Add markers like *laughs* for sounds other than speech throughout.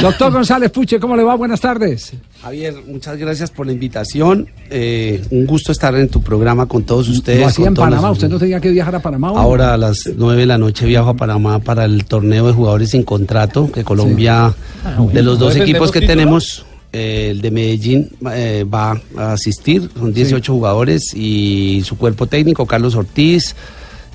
Doctor González Puche, ¿cómo le va? Buenas tardes. Javier, muchas gracias por la invitación. Eh, un gusto estar en tu programa con todos ustedes. Lo hacía con en Panamá, los- usted no tenía que viajar a Panamá. Ahora a las 9 de la noche viajo a Panamá para el torneo de jugadores sin contrato, que Colombia, de los dos equipos que tenemos, eh, el de Medellín eh, va a asistir, son 18 jugadores y su cuerpo técnico, Carlos Ortiz,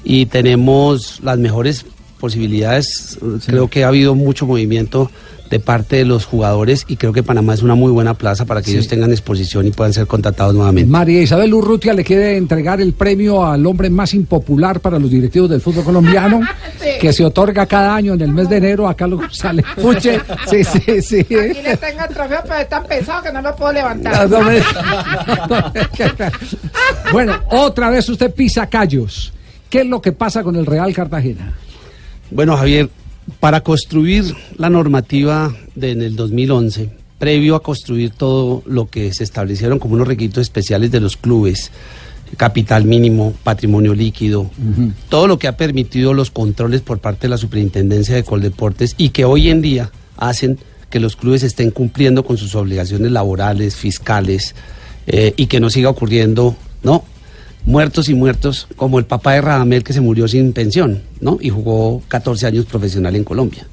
y tenemos las mejores posibilidades. Creo que ha habido mucho movimiento de parte de los jugadores y creo que Panamá es una muy buena plaza para que ellos tengan exposición y puedan ser contratados nuevamente. María Isabel Urrutia le quiere entregar el premio al hombre más impopular para los directivos del fútbol colombiano, *laughs* que se otorga cada año en el mes de enero a Carlos González *laughs* Puche. Sí, sí, sí. Aquí le tengo el trofeo, pero es tan pesado que no lo puedo levantar. No, no me- *laughs* bueno, otra vez usted pisa callos. ¿Qué es lo que pasa con el Real Cartagena? Bueno, Javier, para construir la normativa de en el 2011, previo a construir todo lo que se establecieron como unos requisitos especiales de los clubes, capital mínimo, patrimonio líquido, todo lo que ha permitido los controles por parte de la Superintendencia de Coldeportes y que hoy en día hacen que los clubes estén cumpliendo con sus obligaciones laborales, fiscales, eh, y que no siga ocurriendo, ¿no? Muertos y muertos, como el papá de Radamel que se murió sin pensión, ¿no? Y jugó 14 años profesional en Colombia.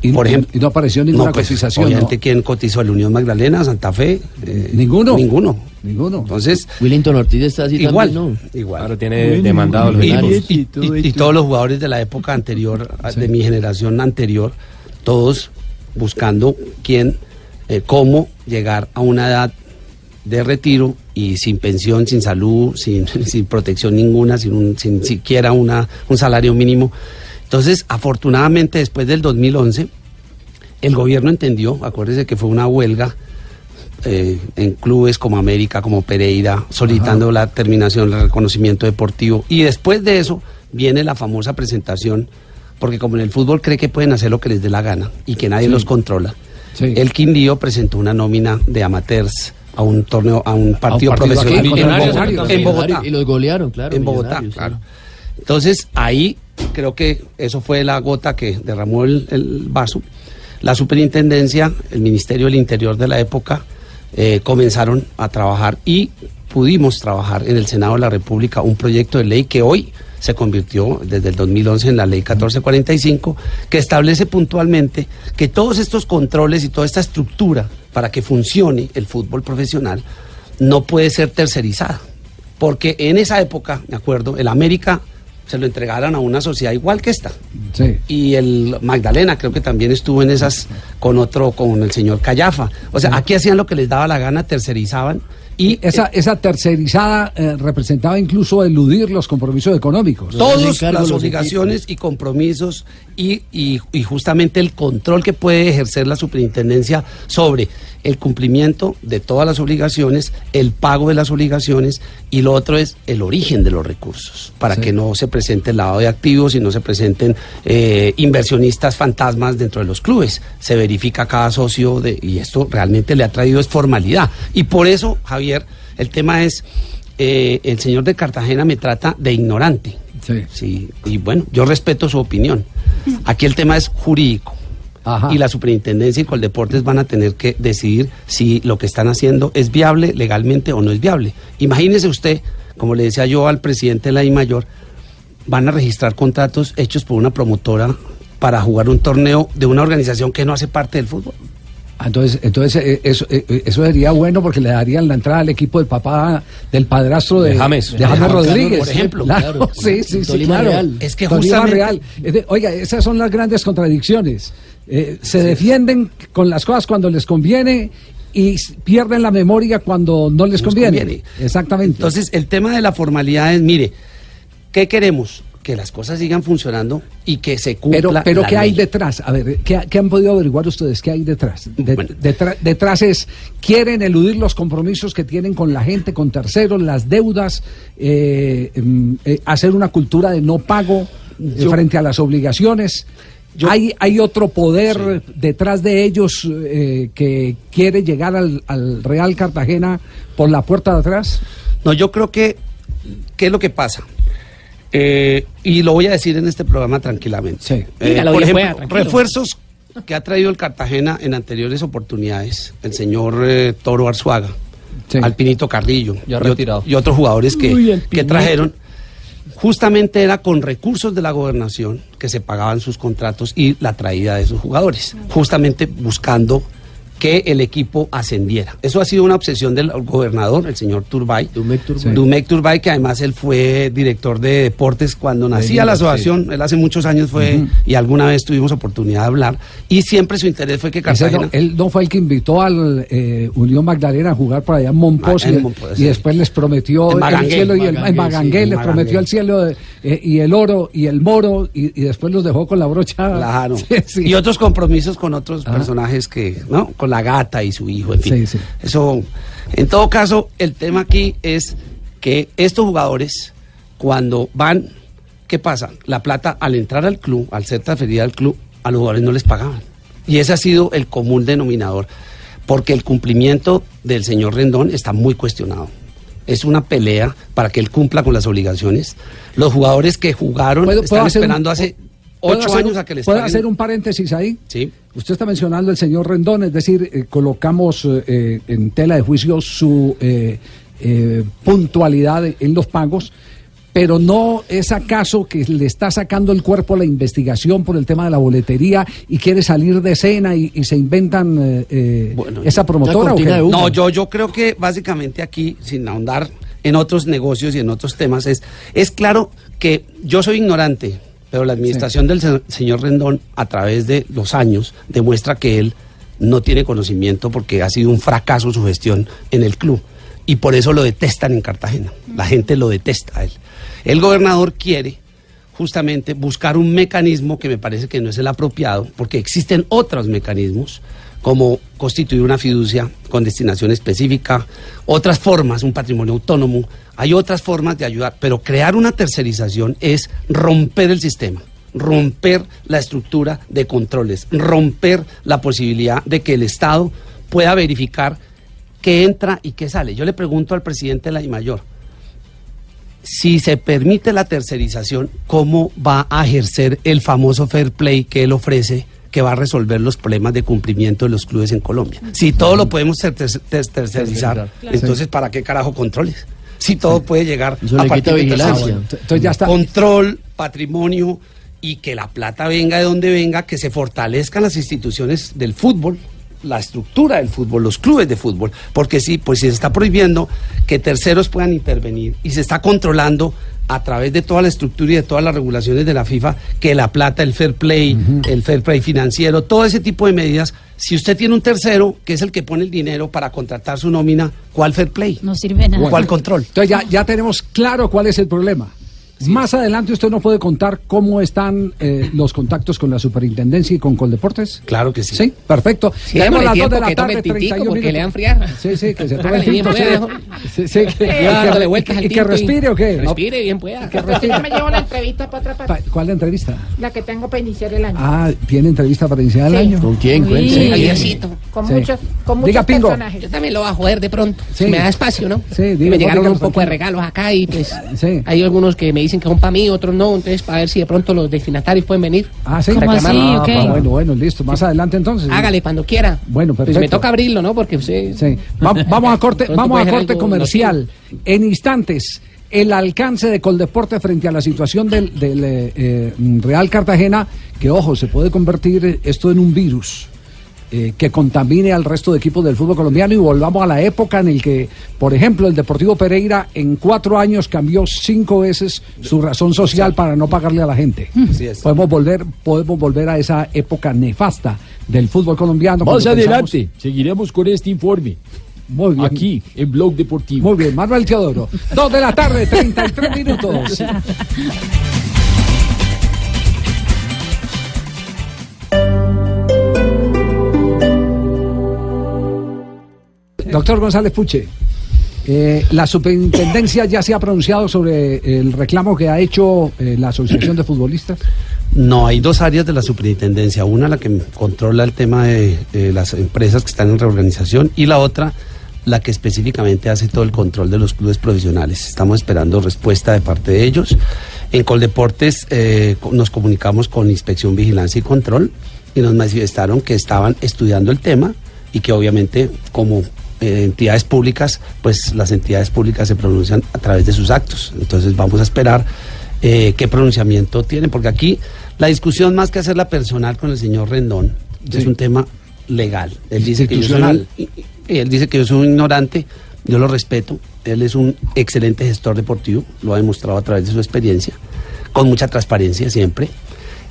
Y, Por ejemplo, y no apareció ninguna pues, cotización. Obviamente, ¿no? ¿quién cotizó? ¿El Unión Magdalena, Santa Fe? Eh, Ninguno. Ninguno. Ninguno. Entonces, Willington Ortiz está así igual, también, ¿no? igual. Ahora tiene demandado los y, y- y- y todos los jugadores de la época anterior, de mi generación anterior, todos buscando quién, eh, cómo llegar a una edad de retiro y sin pensión, sin salud, sin, *laughs* sin protección ninguna, sin, un- sin siquiera una, un salario mínimo. Entonces, afortunadamente, después del 2011, el gobierno entendió, acuérdese que fue una huelga eh, en clubes como América, como Pereira, solicitando la terminación del reconocimiento deportivo. Y después de eso viene la famosa presentación, porque como en el fútbol cree que pueden hacer lo que les dé la gana y que nadie los controla. Sí. El Quindío presentó una nómina de amateurs a un torneo, a un partido, partido profesional aquí, en, Bogotá, Millonarios. en Bogotá. Y los golearon, claro. En Bogotá, claro. Entonces ahí creo que eso fue la gota que derramó el, el vaso. La superintendencia, el Ministerio del Interior de la época, eh, comenzaron a trabajar y pudimos trabajar en el Senado de la República un proyecto de ley que hoy se convirtió desde el 2011 en la ley 1445, que establece puntualmente que todos estos controles y toda esta estructura para que funcione el fútbol profesional no puede ser tercerizada. Porque en esa época, me acuerdo, el América se lo entregaron a una sociedad igual que esta. Sí. Y el Magdalena creo que también estuvo en esas con otro, con el señor Callafa. O sea, aquí hacían lo que les daba la gana, tercerizaban. Y Esa, esa tercerizada eh, representaba incluso eludir los compromisos económicos. todas las obligaciones y compromisos y, y- y justamente el control que puede ejercer la superintendencia sobre el cumplimiento de todas las obligaciones, el pago de las obligaciones y lo otro es el origen de los recursos, para Sí. que no se presente el lavado de activos y no se presenten eh, inversionistas fantasmas dentro de los clubes. Se verifica cada socio de, y esto realmente le ha traído es formalidad. Y por eso, Javier, el tema es, eh, el señor de Cartagena me trata de ignorante. Sí. Sí, y bueno, yo respeto su opinión. Aquí el tema es jurídico. Ajá. Y la superintendencia y Coldeportes van a tener que decidir si lo que están haciendo es viable legalmente o no es viable. Imagínese usted, como le decía yo al presidente de la I Mayor, van a registrar contratos hechos por una promotora para jugar un torneo de una organización que no hace parte del fútbol. Ah, Entonces, entonces eh, eso, eh, eso sería bueno porque le darían la entrada al equipo del papá, del padrastro de, De James. de James Rodríguez. Por ejemplo. Claro, Claro. *laughs* sí, sí, sí, Tolima claro. Real. Es que Tolima justamente- Real. Es de- oiga, esas son las grandes contradicciones. Eh, se defienden con las cosas cuando les conviene y pierden la memoria cuando no les conviene. conviene. Exactamente. Entonces, el tema de la formalidad es, mire, ¿qué queremos? que las cosas sigan funcionando y que se cumpla Pero, pero la ¿qué hay detrás? A ver, ¿qué, qué han podido averiguar ustedes? ¿Qué hay detrás? De- Bueno. detra- detrás es, quieren eludir los compromisos que tienen con la gente, con terceros, las deudas, eh, mm, eh, hacer una cultura de no pago eh, Yo- frente a las obligaciones. Yo- hay, hay otro poder detrás de ellos eh, que quiere llegar al, al Real Cartagena por la puerta de atrás. No, yo creo que, ¿qué es lo que pasa? Eh, y lo voy a decir en este programa tranquilamente. Sí. Eh, Dígalo, por ejemplo, pueda, refuerzos que ha traído el Cartagena en anteriores oportunidades, el señor eh, Toro Arzuaga, Sí. Alpinito Carrillo Ya y y otros jugadores que, Uy, que trajeron, justamente era con recursos de la gobernación que se pagaban sus contratos y la traída de sus jugadores, justamente buscando que el equipo ascendiera. Eso ha sido una obsesión del gobernador, el señor Turbay. Dumec Turbay. Dumec Turbay, que además él fue director de deportes cuando nacía la asociación, él hace muchos años fue, y alguna vez tuvimos oportunidad de hablar, y siempre su interés fue que Cartagena... no- él no fue el que invitó al eh, Unión Magdalena a jugar por allá en Monpós en y, Monpós, y sí. después les prometió En el cielo y el en Magangué, Magangué sí, les prometió el cielo eh, y el oro y el moro y, y después los dejó con la brocha. Claro. *laughs* Sí, sí. Y otros compromisos con otros Ajá. personajes que, ¿no? Con la gata y su hijo, en fin. Sí, sí. Eso, en todo caso, el tema aquí es que estos jugadores, cuando van, ¿qué pasa? La plata, al entrar al club, al ser transferida al club, a los jugadores no les pagaban. Y ese ha sido el común denominador, porque el cumplimiento del señor Rendón está muy cuestionado. Es una pelea para que él cumpla con las obligaciones. Los jugadores que jugaron ¿Puedo- puedo están un- esperando hace ¿Puedo ocho hacer años un- a que les ¿Puedo paguen. hacer un paréntesis ahí? Sí. Usted está mencionando el señor Rendón, es decir, eh, colocamos eh, eh, en tela de juicio su eh, eh, puntualidad en los pagos, pero no es acaso que le está sacando el cuerpo a la investigación por el tema de la boletería y quiere salir de escena y, y se inventan Bueno, esa promotora. ¿o qué? No, yo, yo creo que básicamente aquí, sin ahondar en otros negocios y en otros temas, es, es claro que yo soy ignorante, pero la administración del se- señor Rendón, a través de los años, demuestra que él no tiene conocimiento porque ha sido un fracaso su gestión en el club. Y por eso lo detestan en Cartagena. La gente lo detesta a él. El gobernador quiere justamente buscar un mecanismo que me parece que no es el apropiado, porque existen otros mecanismos, como constituir una fiducia con destinación específica, otras formas, un patrimonio autónomo, hay otras formas de ayudar, pero crear una tercerización es romper el sistema romper la estructura de controles, romper la posibilidad de que el Estado pueda verificar qué entra y qué sale. Yo le pregunto al presidente de la DIMAYOR, si se permite la tercerización, ¿cómo va a ejercer el famoso fair play que él ofrece que va a resolver los problemas de cumplimiento de los clubes en Colombia? Si todo lo podemos ter- ter- ter- tercerizar, entonces ¿para qué carajo controles? Si todo puede llegar Eso le partir de vigilancia. Entonces ya está. Control, patrimonio y que la plata venga de donde venga, que se fortalezcan las instituciones del fútbol, la estructura del fútbol, los clubes de fútbol, porque sí, pues si se está prohibiendo que terceros puedan intervenir y se está controlando a través de toda la estructura y de todas las regulaciones de la FIFA que la plata, el fair play, el fair play financiero, todo ese tipo de medidas, si usted tiene un tercero que es el que pone el dinero para contratar su nómina, ¿cuál fair play? No sirve nada. ¿Cuál control? Entonces ya, ya tenemos claro cuál es el problema. Más adelante usted nos puede contar cómo están eh, *clears throat* los contactos con la superintendencia y con Coldeportes. Claro que sí. Sí, perfecto. Sí, Tenemos las dos tiempo de la que tarde, tintico, 31 porque le dan friar. Sí, sí, que se tome el tinto. sí. Sí, sí, que, que- dándole que- vueltas al que y- respire o qué. No, Respire bien, pueda. que respire. Yo me llevo la entrevista para otra Pa- parte. ¿Cuál la entrevista? La que tengo para iniciar el año. Ah, ¿tiene entrevista para iniciar el Sí. año? ¿Con quién? Javiercito, con Sí. muchos, con muchos Diga, Pingo. personajes. Yo también lo voy a joder de pronto. Sí. Si me da espacio, ¿no? Sí, diga, me llegaron un poco de regalos acá y pues Sí. hay algunos que me dicen que son para mí, otros no. Entonces, para ver si de pronto los destinatarios pueden venir. Ah, sí. ¿Cómo así? Ah, ok. pa- bueno, bueno, listo. Más adelante entonces. Hágale cuando quiera. Bueno, Pues perfecto. me toca abrirlo, ¿no? Porque usted... Sí. Va- vamos a corte, *laughs* vamos a corte comercial. En instantes, el alcance de Coldeporte frente a la situación del, del, eh, eh, Real Cartagena, que ojo, se puede convertir esto en un virus. Eh, que contamine al resto de equipos del fútbol colombiano y volvamos a la época en el que, por ejemplo, el Deportivo Pereira en cuatro años cambió cinco veces su razón social para no pagarle a la gente. Así es. Podemos volver, podemos volver a esa época nefasta del fútbol colombiano. Más adelante pensamos- seguiremos con este informe. Muy bien. Aquí, en Blog Deportivo. Muy bien, Manuel Teodoro. Dos de la tarde, 33 *laughs* minutos. Doctor González Puche, eh, la superintendencia ya se ha pronunciado sobre el reclamo que ha hecho eh, la Asociación de Futbolistas. No, hay dos áreas de la superintendencia. Una, la que controla el tema de, las empresas que están en reorganización y la otra, la que específicamente hace todo el control de los clubes profesionales. Estamos esperando respuesta de parte de ellos. En Coldeportes eh, nos comunicamos con Inspección, Vigilancia y Control y nos manifestaron que estaban estudiando el tema y que obviamente como entidades públicas, pues las entidades públicas se pronuncian a través de sus actos. Entonces vamos a esperar eh, qué pronunciamiento tienen, porque aquí la discusión más que hacerla personal con el señor Rendón es un tema legal. Él dice que yo soy él dice que yo soy un ignorante, yo lo respeto. Él es un excelente gestor deportivo, lo ha demostrado a través de su experiencia, con mucha transparencia siempre.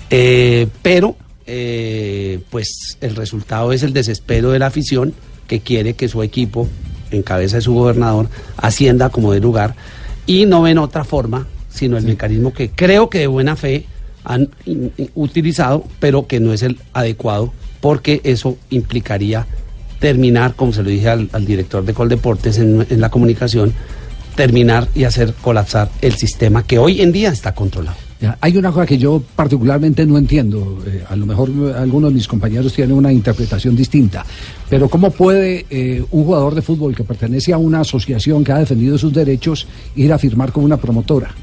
Eh, pero, eh, pues el resultado es el desespero de la afición que quiere que su equipo, en cabeza de su gobernador, ascienda como de lugar y no ven otra forma sino el mecanismo que creo que de buena fe han in- in- utilizado, pero que no es el adecuado, porque eso implicaría terminar, como se lo dije al, al director de Coldeportes en, en la comunicación, terminar y hacer colapsar el sistema que hoy en día está controlado. Ya, Hay una cosa que yo particularmente no entiendo. eh, a lo mejor algunos de mis compañeros tienen una interpretación distinta. Pero ¿cómo puede eh, un jugador de fútbol que pertenece a una asociación que ha defendido sus derechos ir a firmar con una promotora?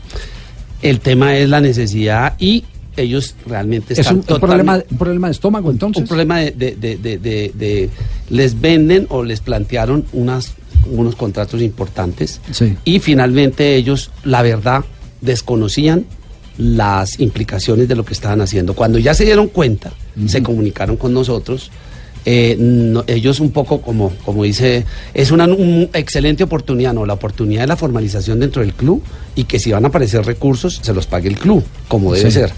El tema es la necesidad y ellos realmente ¿Es están un, un problema, un problema de estómago entonces? un problema de, de- de- de- de- de- les venden o les plantearon unas unos contratos importantes Sí. y finalmente ellos la verdad desconocían las implicaciones de lo que estaban haciendo. Cuando ya se dieron cuenta se comunicaron con nosotros eh, no- ellos un poco como como dice es una un- excelente oportunidad no la oportunidad de la formalización dentro del club y que si van a aparecer recursos se los pague el club como debe Sí. ser.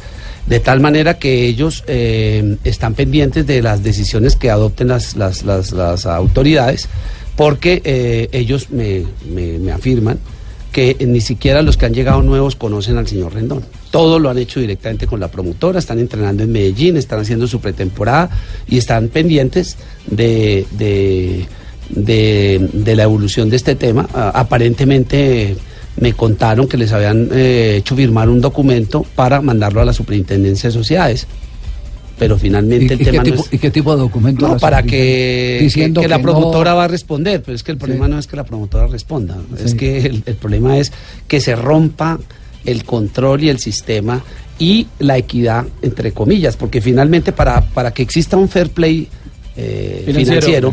De tal manera que ellos eh, están pendientes de las decisiones que adopten las, las, las- las autoridades, porque eh, ellos me, me- me afirman que ni siquiera los que han llegado nuevos conocen al señor Rendón. Todo lo han hecho directamente con la promotora, están entrenando en Medellín, están haciendo su pretemporada y están pendientes de, de, de- la evolución de este tema. Ah, aparentemente me contaron que les habían eh, hecho firmar un documento para mandarlo a la superintendencia de sociedades. Pero finalmente ¿Y, el y tema qué no tipo, es- ¿Y qué tipo de documento? no, para que, que- Diciendo que la no- promotora va a responder, pero es que el problema no es que la promotora responda, es que el, el problema es que se rompa el control y el sistema y la equidad, entre comillas, porque finalmente para, para que exista un fair play eh, Financiero,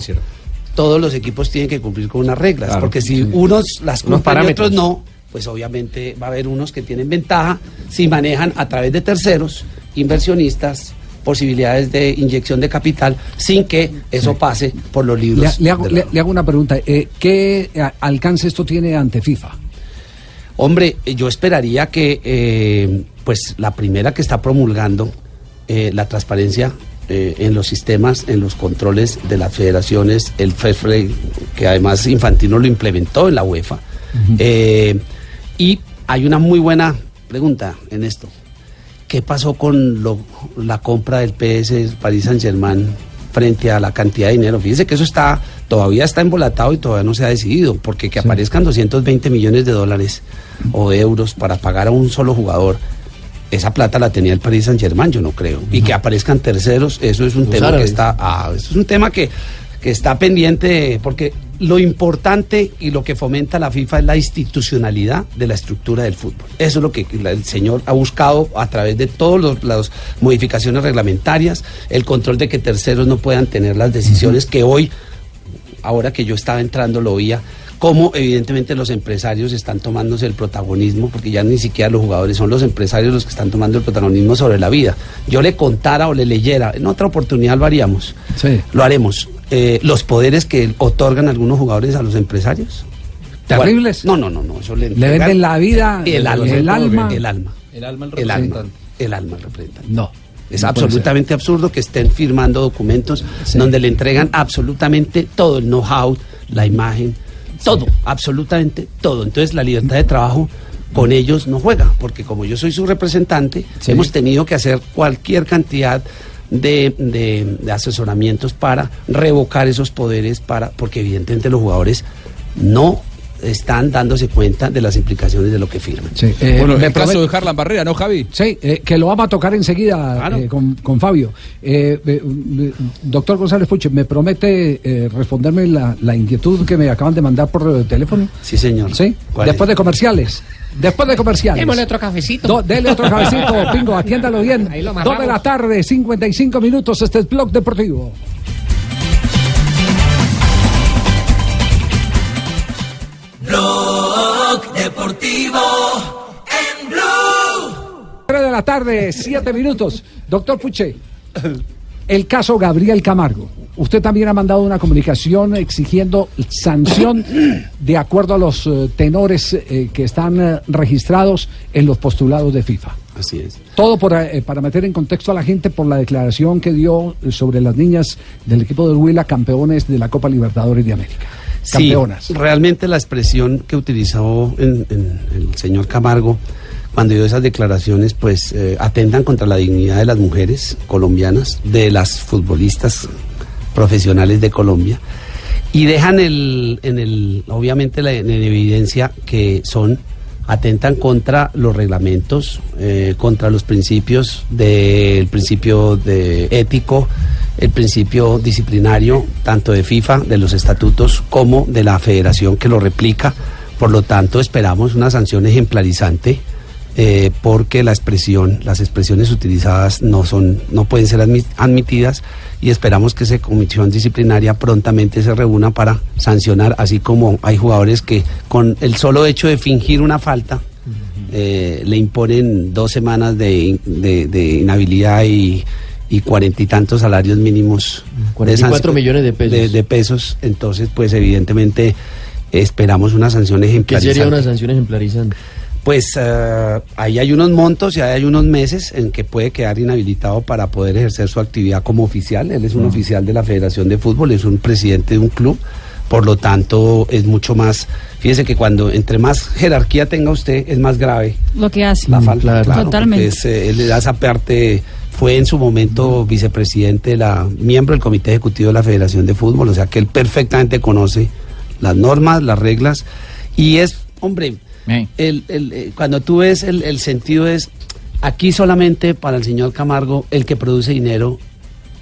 todos los equipos tienen que cumplir con unas reglas, Claro, porque si sí. unos las cumplen y otros no, pues obviamente va a haber unos que tienen ventaja si manejan a través de terceros, inversionistas, posibilidades de inyección de capital sin que eso pase por los libros. le hago, le- hago una pregunta. eh, ¿Qué eh, alcance esto tiene ante FIFA? Hombre, eh, yo esperaría que eh, pues la primera que está promulgando eh, la transparencia eh, en los sistemas, en los controles de las federaciones, el fair play, que además Infantino lo implementó en la UEFA. Y hay una muy buena pregunta en esto. ¿Qué pasó con lo- la compra del PS Paris Saint Germain frente a la cantidad de dinero? Fíjese que eso está todavía está embolatado y todavía no se ha decidido, porque que aparezcan 220 millones de dólares o de euros para pagar a un solo jugador, esa plata la tenía el Paris Saint Germain, yo no creo. Y que aparezcan terceros, eso es un Los tema que está, ah, eso es un tema que, que está pendiente, porque lo importante y lo que fomenta la FIFA es la institucionalidad de la estructura del fútbol. Eso es lo que el señor ha buscado a través de todas las modificaciones reglamentarias, el control de que terceros no puedan tener las decisiones que hoy, ahora que yo estaba entrando, lo oía, cómo evidentemente los empresarios están tomándose el protagonismo, porque ya ni siquiera los jugadores son los empresarios los que están tomando el protagonismo sobre la vida. Yo le contara o le leyera, en otra oportunidad lo haríamos, Sí. lo haremos, eh, los poderes que otorgan algunos jugadores a los empresarios. ¿Terribles? No, no, no, no, eso le, ¿Le venden la vida, el alma, el alma? el alma, El alma al el alma, representante. el alma al representante. No. Es no absolutamente absurdo que estén firmando documentos Sí. donde le entregan absolutamente todo el know-how, la imagen, todo, absolutamente todo. Entonces la libertad de trabajo con ellos no juega, porque como yo soy su representante, Sí. hemos tenido que hacer cualquier cantidad de, de- de asesoramientos para revocar esos poderes, para porque evidentemente los jugadores no están dándose cuenta de las implicaciones de lo que firman. Sí, eh, bueno, me el caso de Harlan Barrera, ¿no, Javi? Sí, eh, que lo vamos a tocar enseguida Claro. eh, con, con Fabio. Eh, eh, eh, doctor González Puche, ¿me promete eh, responderme la, la inquietud que me acaban de mandar por teléfono? Sí, señor. Sí, ¿Cuál después es? de comerciales. Después de comerciales. Démosle otro cafecito. Do- dele otro cabecito, *laughs* Pingo, atiéndalo bien. Ahí lo Dos de la tarde, 55 minutos, este es Blog Deportivo. Blog Deportivo en Blue. 3 de la tarde, 7 minutos. Doctor Puche, el caso Gabriel Camargo. Usted también ha mandado una comunicación exigiendo sanción de acuerdo a los eh, tenores eh, que están eh, registrados en los postulados de FIFA. Así es. Todo por, eh, para meter en contexto a la gente por la declaración que dio sobre las niñas del equipo del Huila, campeones de la Copa Libertadores de América. Campeonas. Sí, realmente la expresión que utilizó en- en el señor Camargo cuando dio esas declaraciones, pues eh, atentan contra la dignidad de las mujeres colombianas, de las futbolistas profesionales de Colombia y dejan el, en el, obviamente la- en evidencia que son atentan contra los reglamentos, eh, contra los principios del principio de ético, el principio disciplinario, tanto de FIFA, de los estatutos, como de la federación que lo replica. Por lo tanto, esperamos una sanción ejemplarizante. eh, porque la expresión, las expresiones utilizadas no son, no pueden ser admi- admitidas y esperamos que esa comisión disciplinaria prontamente se reúna para sancionar, así como hay jugadores que con el solo hecho de fingir una falta eh, le imponen dos semanas de- de inhabilidad y y cuarenta y tantos salarios mínimos. de 44 sanc- millones de pesos. De, de pesos. Entonces, pues evidentemente esperamos una sanción ¿Qué ejemplarizante. sería una sanción ejemplarizante? Pues eh, ahí hay unos montos y ahí hay unos meses en que puede quedar inhabilitado para poder ejercer su actividad como oficial. Él es un Mm. oficial de la Federación de Fútbol, es un presidente de un club. Por lo tanto, es mucho más. Fíjese que cuando entre más jerarquía tenga usted, es más grave Lo que hace. la falta. claro. claro, Totalmente. es, eh, él le da esa parte. Fue en su momento vicepresidente, de la, miembro del Comité Ejecutivo de la Federación de Fútbol, o sea que él perfectamente conoce las normas, las reglas, y es, hombre, el, el, eh, cuando tú ves el, el sentido es, aquí solamente para el señor Camargo, el que produce dinero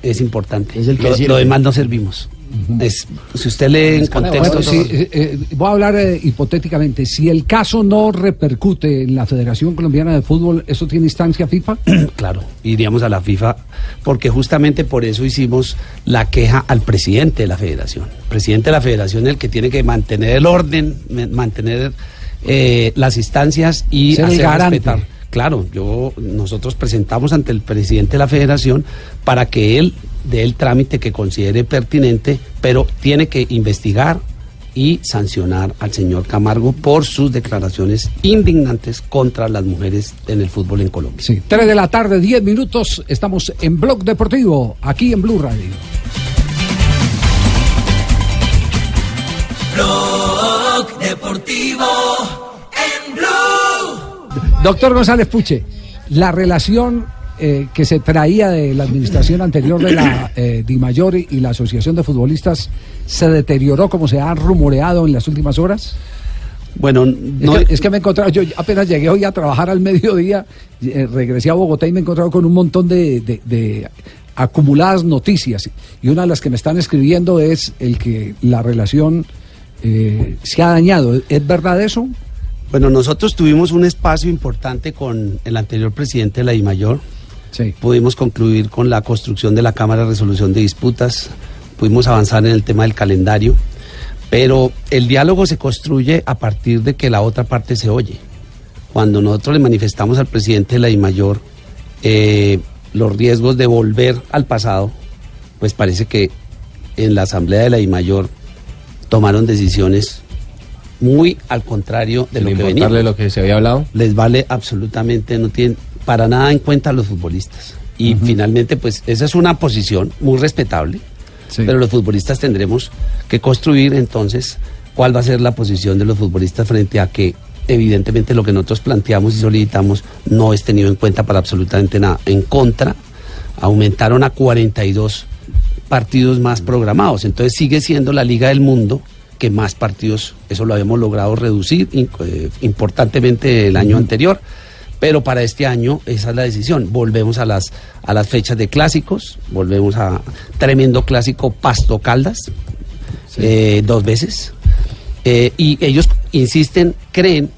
es importante. Es el que lo demás no servimos. Es, si usted lee en contexto... Bueno, eh, eh, voy a hablar eh, hipotéticamente. Si el caso no repercute en la Federación Colombiana de Fútbol, ¿eso tiene instancia FIFA? *clears throat* Claro, iríamos a la FIFA porque justamente por eso hicimos la queja al presidente de la federación. Presidente de la federación el que tiene que mantener el orden, mantener las instancias y Ser el hacer respetar. Claro, yo nosotros presentamos ante el presidente de la federación para que él dé el trámite que considere pertinente, pero tiene que investigar y sancionar al señor Camargo por sus declaraciones indignantes contra las mujeres en el fútbol en Colombia. Sí. 3 de la tarde, 10 minutos. Estamos en Blog Deportivo, aquí en Blue Radio. Blog Deportivo en Blue. Doctor González Puche, la relación eh, que se traía de la administración anterior de la *coughs* eh, DIMAYOR y la Asociación de Futbolistas se deterioró como se ha rumoreado en las últimas horas. Bueno, Es, no, que, es que me he encontrado, yo apenas llegué hoy a trabajar al mediodía, eh, regresé a Bogotá y me he encontrado con un montón de, de- de acumuladas noticias. Y una de las que me están escribiendo es el que la relación eh, se ha dañado. ¿Es verdad eso? bueno, nosotros tuvimos un espacio importante con el anterior presidente de la DIMAYOR. Sí. Pudimos concluir con la construcción de la Cámara de Resolución de Disputas, pudimos avanzar en el tema del calendario, pero el diálogo se construye a partir de que la otra parte se oye. Cuando nosotros le manifestamos al presidente de la DIMAYOR eh, los riesgos de volver al pasado, pues parece que en la Asamblea de la DIMAYOR tomaron decisiones muy al contrario de Sin lo que venía lo que se había hablado. les vale absolutamente, no tienen para nada en cuenta a los futbolistas. Y finalmente, pues esa es una posición muy respetable, Sí. pero los futbolistas tendremos que construir entonces cuál va a ser la posición de los futbolistas frente a que evidentemente lo que nosotros planteamos y solicitamos no es tenido en cuenta para absolutamente nada. En contra aumentaron a 42 partidos más programados. Entonces sigue siendo la Liga del Mundo que más partidos, eso lo habíamos logrado reducir eh, importantemente el año anterior, pero para este año esa es la decisión. Volvemos a las, a las fechas de clásicos, volvemos a tremendo clásico Pasto Caldas, eh, dos veces, Eh, y ellos insisten, creen,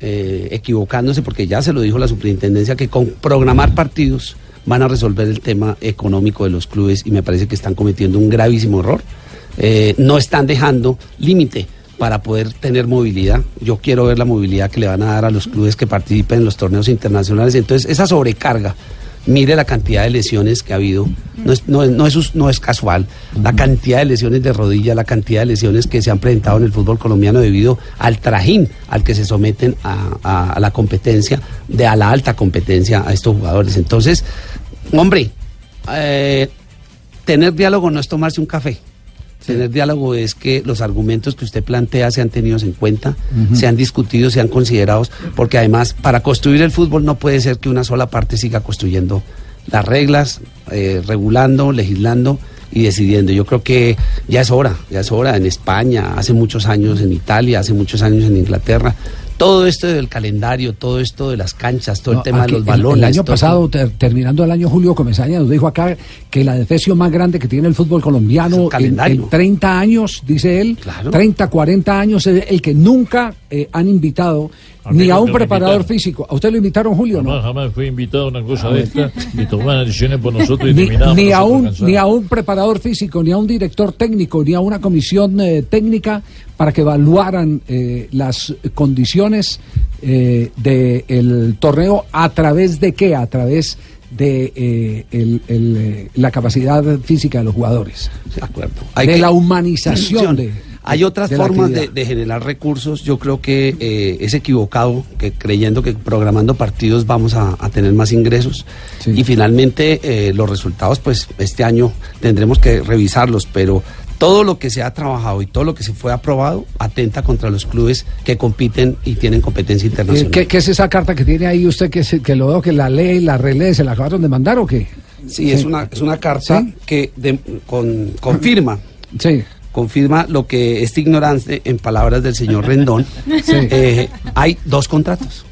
eh, equivocándose, porque ya se lo dijo la superintendencia, que con programar partidos van a resolver el tema económico de los clubes y me parece que están cometiendo un gravísimo error. Eh, no están dejando límite para poder tener movilidad. Yo quiero ver la movilidad que le van a dar a los clubes que participen en los torneos internacionales. Entonces, esa sobrecarga, mire la cantidad de lesiones que ha habido, no es, no no es, no es casual, la cantidad de lesiones de rodilla, la cantidad de lesiones que se han presentado en el fútbol colombiano debido al trajín al que se someten a, a- a la competencia, de a la alta competencia a estos jugadores. Entonces, hombre, eh, tener diálogo no es tomarse un café. Tener diálogo es que los argumentos que usted plantea sean tenidos en cuenta, Ujú. sean discutidos, sean considerados, porque además para construir el fútbol no puede ser que una sola parte siga construyendo las reglas, eh, regulando, legislando y decidiendo. Yo creo que ya es hora, ya es hora en España, hace muchos años en Italia, hace muchos años en Inglaterra. Todo esto del calendario, todo esto de las canchas, todo No, el tema de los el- balones. El, año pasado, ter- terminando el año, Julio Comesaña nos dijo acá que la defección más grande que tiene el fútbol colombiano el en, calendario. en 30 años, dice él, 30, 40 años, es el que nunca eh, han invitado A ni a un preparador físico. ¿A usted lo invitaron, Julio, no? Jamás, jamás fui invitado a una cosa A de esta, ni tomaban decisiones por nosotros y Ni, ni a nosotros un, cansados. ni a un preparador físico, ni a un director técnico, ni a una comisión eh, técnica para que evaluaran eh, las condiciones eh, del torneo a través de qué, a través de eh, el- el, la capacidad física de los jugadores. De acuerdo. de que- la humanización de, Hay otras de formas de, generar recursos. Yo creo que eh, es equivocado que creyendo que programando partidos vamos a, a tener más ingresos. Y finalmente eh, los resultados, pues este año tendremos que revisarlos, pero todo lo que se ha trabajado y todo lo que se fue aprobado atenta contra los clubes que compiten y tienen competencia internacional. ¿Qué, qué es esa carta que tiene ahí usted que, se- que lo veo que la lee y la relee? ¿Se la acabaron de mandar o qué? Sí, es una, es una carta que de- con- confirma. Confirma lo que es ignorante en palabras del señor *laughs* Rendón. Sí. Eh, hay dos contratos.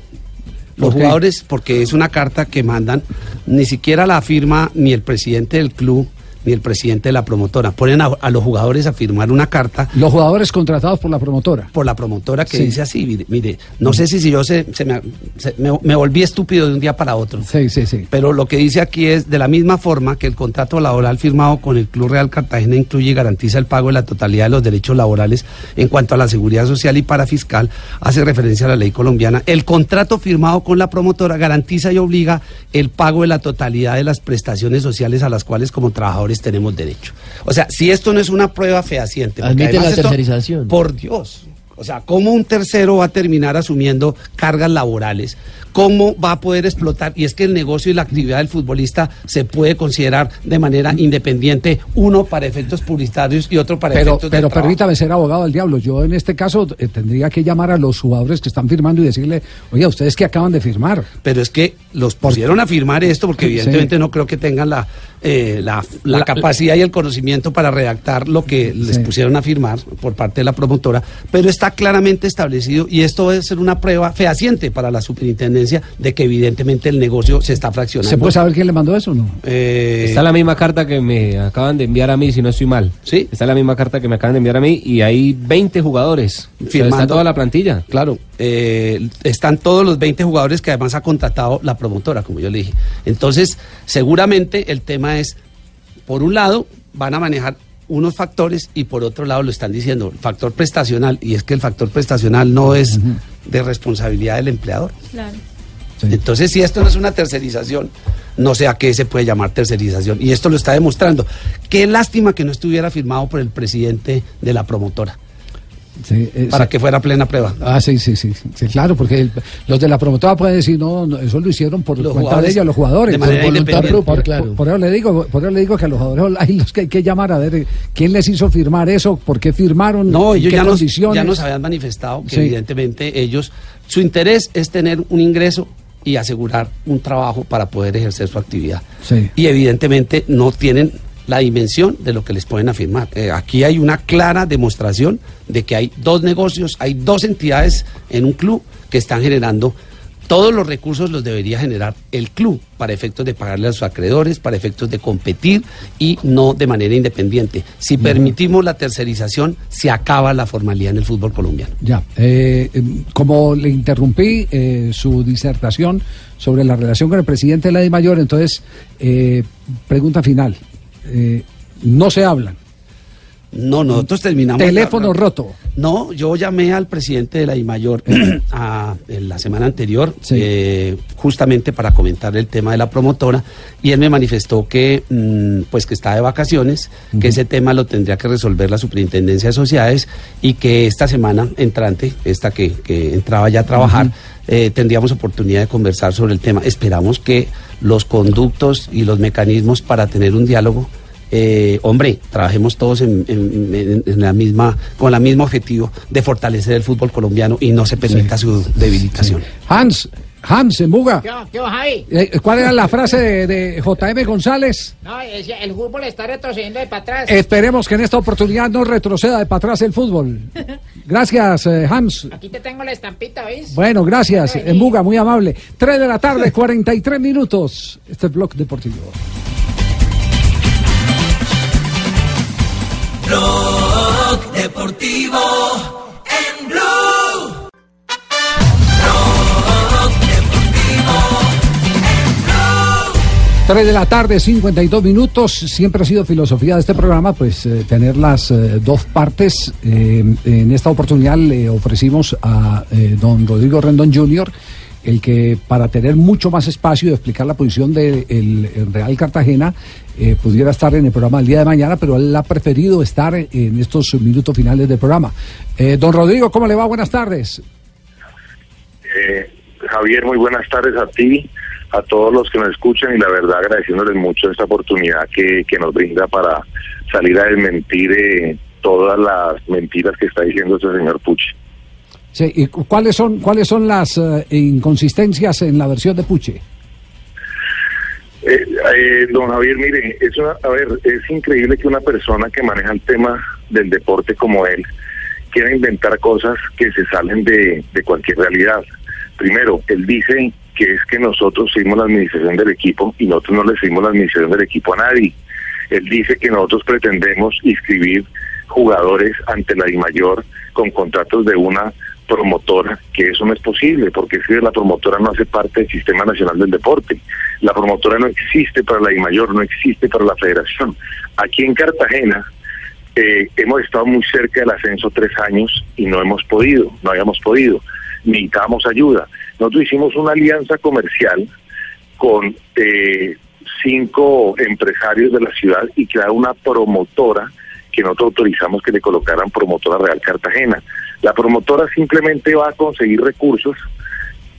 Los jugadores, porque es una carta que mandan, ni siquiera la firma ni el presidente del club ni el presidente de la promotora. Ponen a, a los jugadores a firmar una carta. Los jugadores contratados por la promotora. Por la promotora que Sí. dice así, mire, mire, no sé si, si yo se, se me, se- me- me volví estúpido de un día para otro. Sí, sí, sí. Pero lo que dice aquí es, de la misma forma que el contrato laboral firmado con el Club Real Cartagena incluye y garantiza el pago de la totalidad de los derechos laborales en cuanto a la seguridad social y parafiscal, hace referencia a la ley colombiana. El contrato firmado con la promotora garantiza y obliga el pago de la totalidad de las prestaciones sociales a las cuales como trabajadores tenemos derecho. O sea, si esto no es una prueba fehaciente... Admite la esto- tercerización. Por Dios. O sea, ¿cómo un tercero va a terminar asumiendo cargas laborales? ¿Cómo va a poder explotar? Y es que el negocio y la actividad del futbolista se puede considerar de manera independiente, uno para efectos publicitarios y otro para Pero, efectos de pero permítame ser abogado del diablo. Yo en este caso eh, tendría que llamar a los jugadores que están firmando y decirle, oye, ustedes que acaban de firmar. Pero es que los pusieron a firmar esto porque Sí. evidentemente no creo que tengan la, eh, la, la La- capacidad y el conocimiento para redactar lo que les pusieron a firmar por parte de la promotora, pero está claramente establecido y esto debe ser una prueba fehaciente para la superintendencia de que evidentemente el negocio se está fraccionando. ¿Se puede saber quién le mandó eso o no? Eh, Está la misma carta que me acaban de enviar a mí, si no estoy mal. Sí. Está la misma carta que me acaban de enviar a mí y hay 20 jugadores. O sea, Firmando. está toda la plantilla. Claro, eh, están todos los 20 jugadores que además ha contratado la promotora, como yo le dije. Entonces, seguramente el tema es, por un lado, van a manejar unos factores y por otro lado lo están diciendo, el factor prestacional, y es que el factor prestacional no es de responsabilidad del empleador. Claro. Entonces, si esto no es una tercerización, no sé a qué se puede llamar tercerización. Y esto lo está demostrando. Qué lástima que no estuviera firmado por el presidente de la promotora, Sí, eh, para sí. que fuera plena prueba. Ah, sí, sí, sí, sí, claro, porque el- los de la promotora pueden decir, no, no, eso lo hicieron por Los cuenta de ellos, los jugadores. de por voluntad independiente. propia, Claro. Por, por eso le digo, por eso le digo que a los jugadores *laughs* hay los que hay que llamar a ver quién les hizo firmar eso, por qué firmaron, No, ellos qué ya nos, condiciones. ya nos habían manifestado que evidentemente ellos, su interés es tener un ingreso y asegurar un trabajo para poder ejercer su actividad. Sí. Y evidentemente no tienen la dimensión de lo que les pueden afirmar. Eh, aquí hay una clara demostración de que hay dos negocios, hay dos entidades en un club que están generando todos los recursos los debería generar el club para efectos de pagarle a sus acreedores, para efectos de competir y no de manera independiente. Si permitimos la tercerización, se acaba la formalidad en el fútbol colombiano. Ya, eh, em, como le interrumpí eh, su disertación sobre la relación con el presidente de la DIMAYOR, entonces, eh, pregunta final. Eh, no se hablan. No, nosotros terminamos. Teléfono la- roto. No, yo llamé al presidente de la IMAYOR *clears throat* a, en la semana anterior, Sí. eh, justamente para comentar el tema de la promotora, y él me manifestó que, mm, pues que está de vacaciones, que ese tema lo tendría que resolver la Superintendencia de Sociedades y que esta semana entrante, esta que, que entraba ya a trabajar, eh, tendríamos oportunidad de conversar sobre el tema. Esperamos que los conductos y los mecanismos para tener un diálogo eh, hombre, trabajemos todos en, en- en- en la misma, con el mismo objetivo de fortalecer el fútbol colombiano y no se permita su debilitación. Hans, Hans, en Buga. ¿Qué, qué Javi? Eh, ¿Cuál era la frase de, de JM González? No, es- el fútbol está retrocediendo de para atrás. Esperemos que en esta oportunidad no retroceda de para atrás el fútbol. *laughs* Gracias, eh, Hans. Aquí te tengo la estampita, ¿veis? Bueno, gracias. En Buga, muy amable. 3 de la tarde, *laughs* 43 minutos. Este es Blog Deportivo. Blog Deportivo 3 de la tarde, 52 minutos. Siempre ha sido filosofía de este programa, pues eh, tener las eh, dos partes. Eh, en esta oportunidad le ofrecimos a don Rodrigo Rendón Jr., el que para tener mucho más espacio y explicar la posición del Real Cartagena, pudiera estar en el programa el día de mañana, pero él ha preferido estar en estos minutos finales del programa. Don Rodrigo, ¿cómo le va? Buenas tardes. Javier, muy buenas tardes a ti, a todos los que nos escuchan y la verdad agradeciéndoles mucho esta oportunidad que, que nos brinda para salir a desmentir eh, todas las mentiras que está diciendo este señor Puche. Sí, ¿y cu- cuáles son, cuáles son las eh, inconsistencias en la versión de Puche? Eh, eh, don Javier, mire, es una- a ver, es increíble que una persona que maneja el tema del deporte como él quiera inventar cosas que se salen de, de cualquier realidad. Primero, él dice que es que nosotros seguimos la administración del equipo y nosotros no le seguimos la administración del equipo a nadie. Él dice que nosotros pretendemos inscribir jugadores ante la DIMAYOR con contratos de una promotora, que eso no es posible, porque que la promotora no hace parte del Sistema Nacional del Deporte. La promotora no existe para la DIMAYOR, no existe para la federación. Aquí en Cartagena eh, hemos estado muy cerca del ascenso tres años y no hemos podido, no habíamos podido, necesitábamos ayuda. Nosotros hicimos una alianza comercial con eh, cinco empresarios de la ciudad y crear una promotora que nosotros autorizamos que le colocaran promotora Real Cartagena. La promotora simplemente va a conseguir recursos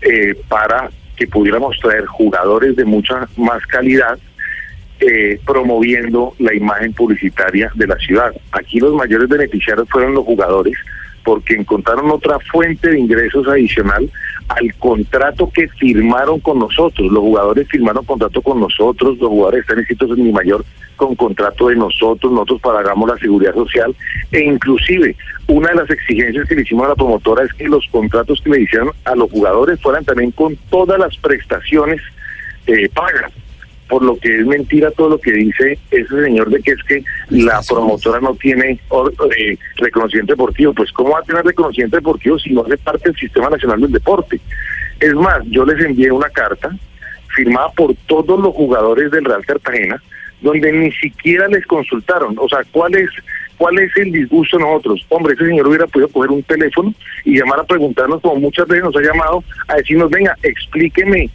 eh, para que pudiéramos traer jugadores de mucha más calidad eh, promoviendo la imagen publicitaria de la ciudad. Aquí los mayores beneficiarios fueron los jugadores porque encontraron otra fuente de ingresos adicional al contrato que firmaron con nosotros. Los jugadores firmaron contrato con nosotros, los jugadores están inscritos en mi mayor con contrato de nosotros, nosotros pagamos la seguridad social e inclusive una de las exigencias que le hicimos a la promotora es que los contratos que le hicieron a los jugadores fueran también con todas las prestaciones eh, pagas por lo que es mentira todo lo que dice ese señor de que es que la promotora no tiene or- eh, reconocimiento deportivo. Pues ¿cómo va a tener reconocimiento deportivo si no hace parte del Sistema Nacional del Deporte? Es más, yo les envié una carta firmada por todos los jugadores del Real Cartagena, donde ni siquiera les consultaron. O sea, ¿cuál es, cuál es el disgusto de nosotros? Hombre, ese señor hubiera podido coger un teléfono y llamar a preguntarnos, como muchas veces nos ha llamado, a decirnos, venga, explíqueme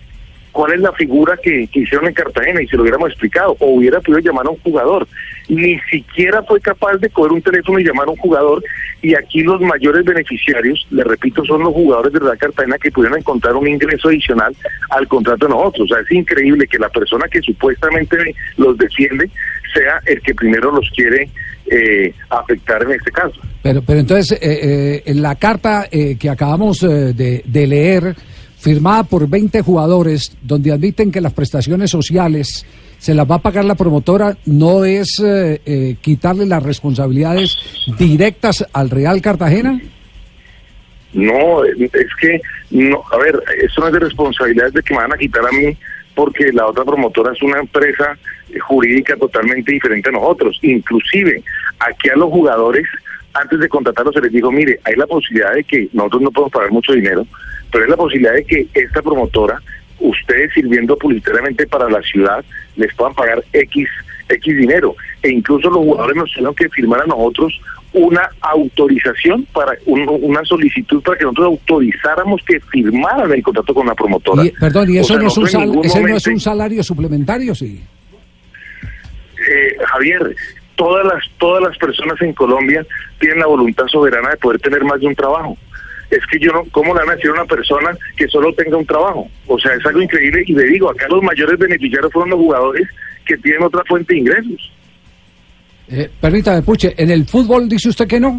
cuál es la figura que, hicieron en Cartagena y se lo hubiéramos explicado, o hubiera podido llamar a un jugador. Ni siquiera fue capaz de coger un teléfono y llamar a un jugador, y aquí los mayores beneficiarios, le repito, son los jugadores de Real Cartagena que pudieron encontrar un ingreso adicional al contrato de nosotros. O sea, es increíble que la persona que supuestamente los defiende sea el que primero los quiere eh, afectar en este caso. Pero, pero entonces, eh, eh, la carta eh, que acabamos eh, de, de leer firmada por 20 jugadores, donde admiten que las prestaciones sociales se las va a pagar la promotora, no es eh, eh, quitarle las responsabilidades directas al Real Cartagena? No, es que, no, a ver, eso no es de responsabilidad de que me van a quitar a mí, porque la otra promotora es una empresa eh, jurídica totalmente diferente a nosotros. Inclusive, aquí a los jugadores, antes de contratarlos, se les dijo, mire, hay la posibilidad de que nosotros no podemos pagar mucho dinero, pero hay la posibilidad de que esta promotora, ustedes sirviendo publicitariamente para la ciudad, les puedan pagar X, X dinero. E incluso los jugadores nos tuvieron que firmar a nosotros una autorización para un- una solicitud para que nosotros autorizáramos que firmaran el contrato con la promotora. Y, perdón, ¿y O eso sea, no, es un sal- ese no es un salario suplementario? Sí. eh, Javier, todas las todas las personas en Colombia tienen la voluntad soberana de poder tener más de un trabajo. Es que yo no, ¿cómo le van a decir a una persona que solo tenga un trabajo? O sea, es algo increíble y le digo, acá los mayores beneficiarios fueron los jugadores que tienen otra fuente de ingresos. Eh, permítame, Puche, ¿en el fútbol dice usted que no?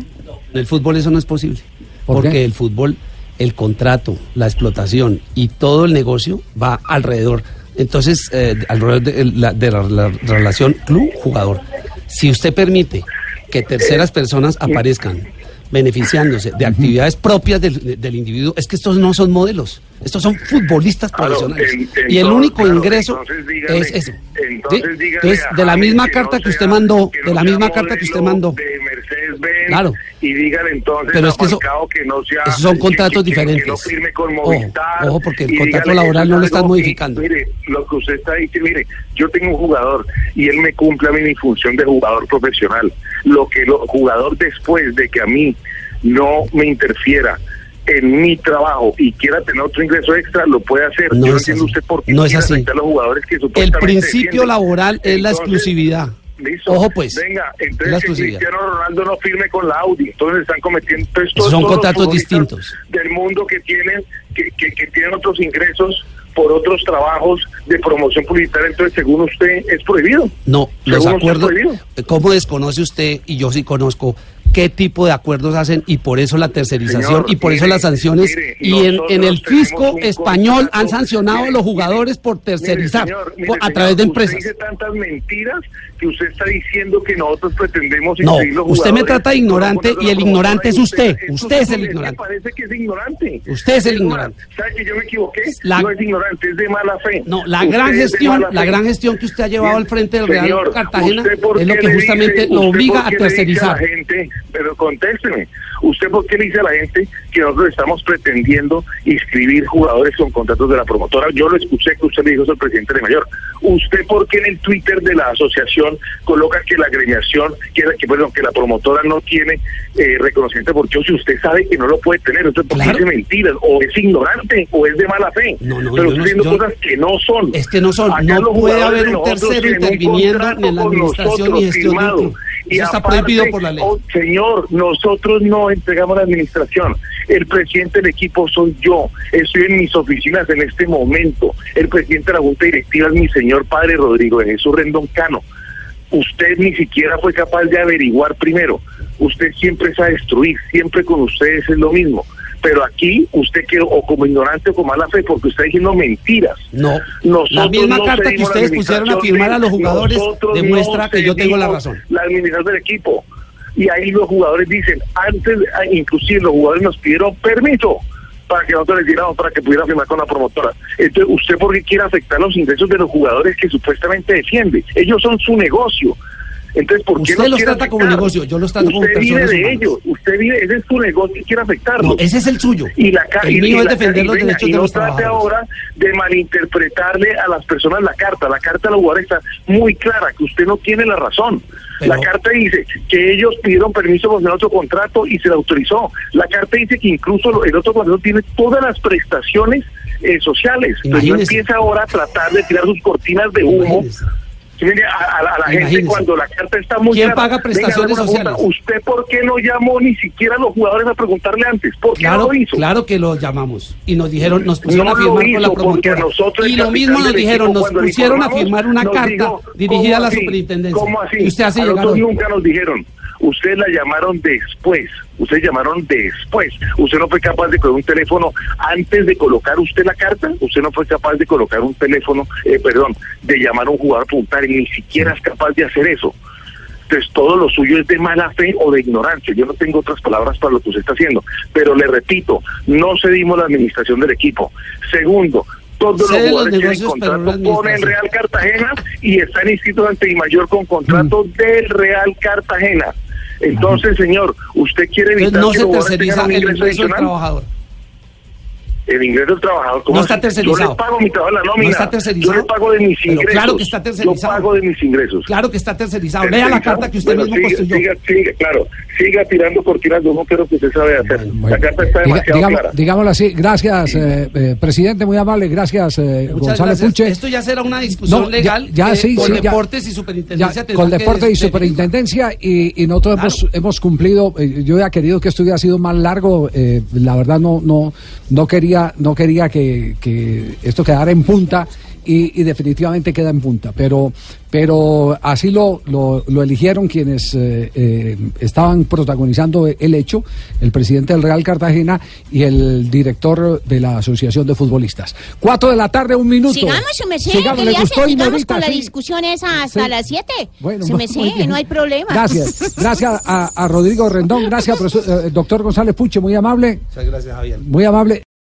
En el fútbol eso no es posible. ¿Por porque qué? el fútbol, el contrato, la explotación y todo el negocio va alrededor. Entonces, eh, alrededor de la, de la- la relación club-jugador. Si usted permite que terceras personas aparezcan beneficiándose de actividades propias del, de- del individuo, es que estos no son modelos, estos son futbolistas Claro, profesionales. en- y el único claro, ingreso es eso. entonces ¿sí? Entonces, de la misma que carta que usted mandó, que no de la misma carta que usted mandó. Mercedes-Benz Claro. y dígale entonces Pero es que eso- que no sea esos son contratos que- diferentes. que no firme con Ojo, Movistar ojo, porque el contrato laboral no lo están modificando. mire lo que usted está diciendo mire yo tengo un jugador y él me cumple a mí mi función de jugador profesional lo que el jugador después de que a mí no me interfiera en mi trabajo y quiera tener otro ingreso extra, lo puede hacer. No Yo es entiendo así. usted por qué No es así. a los jugadores que El principio laboral es la exclusividad. Listo. Ojo, pues. Venga, entonces que. Cristiano Ronaldo no firme con la Audi. Entonces están cometiendo. Entonces, todos- Son todos contratos distintos. Del mundo que tienen, que, que, que tienen otros ingresos por otros trabajos de promoción publicitaria. Entonces, según usted, es prohibido. No, los usted, acuerdos. ¿Cómo desconoce usted? Y yo sí conozco qué tipo de acuerdos hacen y por eso la tercerización Señor, y por eso las sanciones. mire, y en, en el fisco español contrato. han sancionado Mire, a los jugadores por tercerizar señor, a señor, través de Usted empresas. dice tantas mentiras que usted está diciendo que nosotros pretendemos No, usted me trata de ignorante y el ignorante es usted. Usted es el ignorante. parece que es ignorante. Usted es el ignorante. ¿Sabe que yo me equivoqué? La- no es ignorante, es de mala fe. No, la Usted gran gestión, la gran gestión que usted ha llevado al frente del Real Señor, Cartagena ¿usted por es lo que justamente dice- lo obliga a tercerizar. la gente, pero contésteme, ¿usted por qué le dice a la gente que nosotros estamos pretendiendo inscribir jugadores con contratos de la promotora? Yo lo escuché que usted le dijo eso al presidente de Mayor. ¿Usted por qué en el Twitter de la asociación coloca que la agremiación, que, la- que, perdón, que la promotora no tiene eh, reconocimiento porque si usted sabe que no lo puede tener, entonces ¿por qué Claro. dice mentiras? O es ignorante o es de mala fe. No, no, pero no- diciendo yo- cosas que no son. Es que no son, Acá no los puede haber un tercero interviniendo en la administración de un firmado. club. Y Eso está aparte, prohibido por la ley. oh, señor, nosotros no entregamos la administración. El presidente del equipo soy yo. Estoy en mis oficinas en este momento. El presidente de la Junta Directiva es mi señor padre Rodrigo de Jesús Rendón Cano. Usted ni siquiera fue capaz de averiguar primero. Usted siempre es a destruir, siempre con ustedes es lo mismo. Pero aquí usted quedó o como ignorante o con mala fe porque usted está diciendo mentiras. No, Nosotros la misma no carta que ustedes pusieron a firmar a los jugadores demuestra no que yo tengo la razón. La administración del equipo. Y ahí los jugadores dicen, antes, ah, inclusive los jugadores nos pidieron permiso para que nosotros les diéramos para que pudiera firmar con la promotora. Entonces, ¿usted por qué quiere afectar los ingresos de los jugadores que supuestamente defiende? Ellos son su negocio. Entonces, ¿por qué Usted no los trata como afectar? negocio, yo los trato como Usted vive personas de ellos, usted vive, ese es su negocio y quiere afectarlo. No, ese es el suyo. Y la El y- mío y es la- defender los derechos y de no los trate ahora de malinterpretarle a las personas la carta. La carta de los jugadores está muy clara, que usted no tiene la razón. Pero- la carta dice que ellos pidieron permiso con el otro contrato y se le autorizó. La carta dice que incluso el otro contrato tiene todas las prestaciones eh, sociales. Entonces no Imagínese. empieza ahora a tratar de tirar sus cortinas de humo. Imagínese. Mire, a, a- la gente Imagínese. cuando la carta está muy ¿Quién clara, paga prestaciones una pregunta. sociales? ¿Usted por qué no llamó ni siquiera a los jugadores a preguntarle antes? ¿Por qué Claro, no lo hizo? claro que lo llamamos y nos dijeron, nos pusieron No a firmar con la promotora. Y lo mismo nos dijeron, nos pusieron a firmar una carta dijo, dirigida a la superintendencia. ¿Cómo así? Y usted hace a llegar nosotros nunca nos dijeron. Ustedes la llamaron después, ustedes llamaron después. Usted no fue capaz de coger un teléfono antes de colocar usted la carta, usted no fue capaz de colocar un teléfono, eh, perdón, de llamar a un jugador puntal y ni siquiera es capaz de hacer eso. Entonces todo lo suyo es de mala fe o de ignorancia. Yo no tengo otras palabras para lo que usted está haciendo. Pero le repito, no cedimos la administración del equipo. Segundo, todos los jugadores tienen contrato con el. Real Cartagena y están inscritos ante mayor con contrato del Real Cartagena. Entonces, señor, ¿usted quiere Entonces evitar no que se terceriza el ingreso del trabajador. El ingreso del trabajador, ¿cómo No está así? tercerizado. Yo le pago mi trabajo en la nómina. No está tercerizado. Yo le pago de mis Pero ingresos. claro que está tercerizado. Yo pago de mis ingresos. Claro que está tercerizado. Lea la Tercerizado. carta que usted Bueno, mismo siga, construyó. Siga, siga, claro, siga tirando cortinas de humo, lo que usted sabe hacer. la carta está Diga- demasiado digamos- clara. digámoslo así, gracias, eh, eh, presidente, muy amable, gracias, eh, González gracias. Puche. Esto ya será una discusión No, ya- legal ya, que sí, con sí, ya. deportes y superintendencia Ya, con que deporte y superintendencia y, y nosotros hemos, hemos cumplido eh, yo había querido que esto hubiera sido más largo eh, la verdad no no no quería no quería que, que esto quedara en punta y, y definitivamente queda en punta pero pero así lo, lo, lo eligieron quienes eh, eh, estaban protagonizando el hecho el presidente del Real Cartagena y el director de la Asociación de Futbolistas cuatro de la tarde un minuto Sigamos, su merced, Sigamos, ¿qué ¿le le gustó, hace? Sigamos con la Sí. discusión esa hasta Sí. las 7. Bueno, muy merced, bien. no hay problema. Gracias, gracias a, a Rodrigo Rendón, gracias, profesor- eh, doctor González Puche, muy amable, Muchas gracias, Javier. muy amable.